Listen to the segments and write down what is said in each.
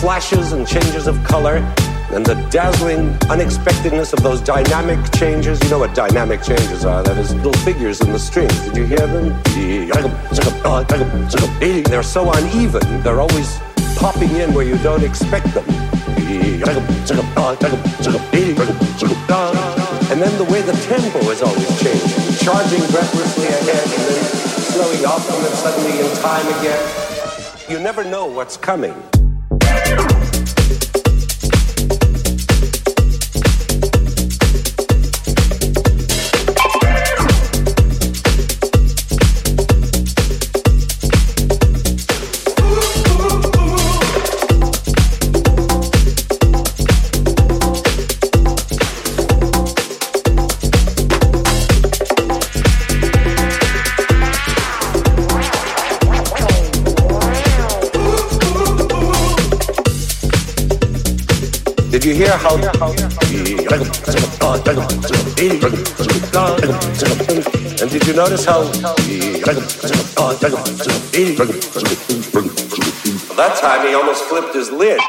flashes and changes of color, and the dazzling unexpectedness of those dynamic changes. You know what dynamic changes are? That is little figures in the strings. Did you hear them? They're so uneven. They're always popping in where you don't expect them. And then the way the tempo is always changing, charging breathlessly ahead and then slowing off and then suddenly in time again. You never know what's coming. Hear how? And did you notice how? That time he almost flipped his lid.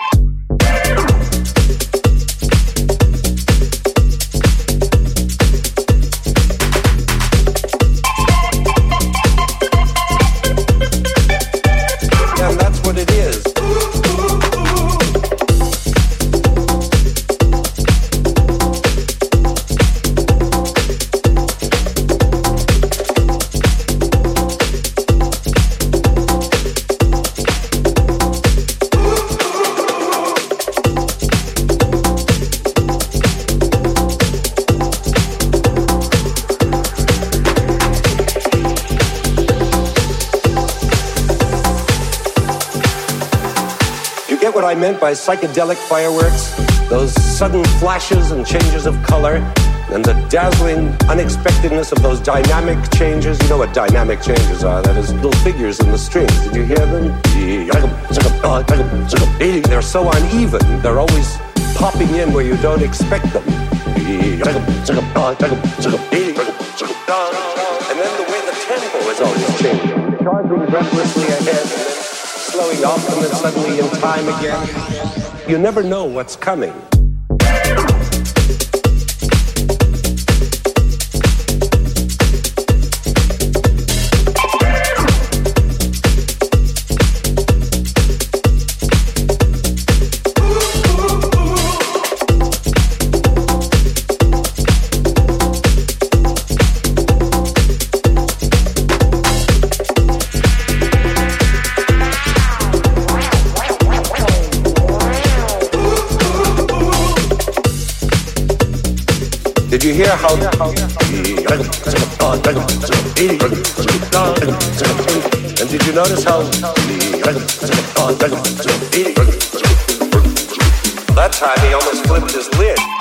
Meant by psychedelic fireworks? Those sudden flashes and changes of color, and the dazzling unexpectedness of those dynamic changes. You know what dynamic changes are? That is little figures in the strings. Did you hear them? They're so uneven. They're always popping in where you don't expect them. And then the way the tempo is always changing, charging breathlessly ahead, slowing off and then suddenly in time again. You never know what's coming. Hear how? And did you notice how? That time he almost flipped his lid.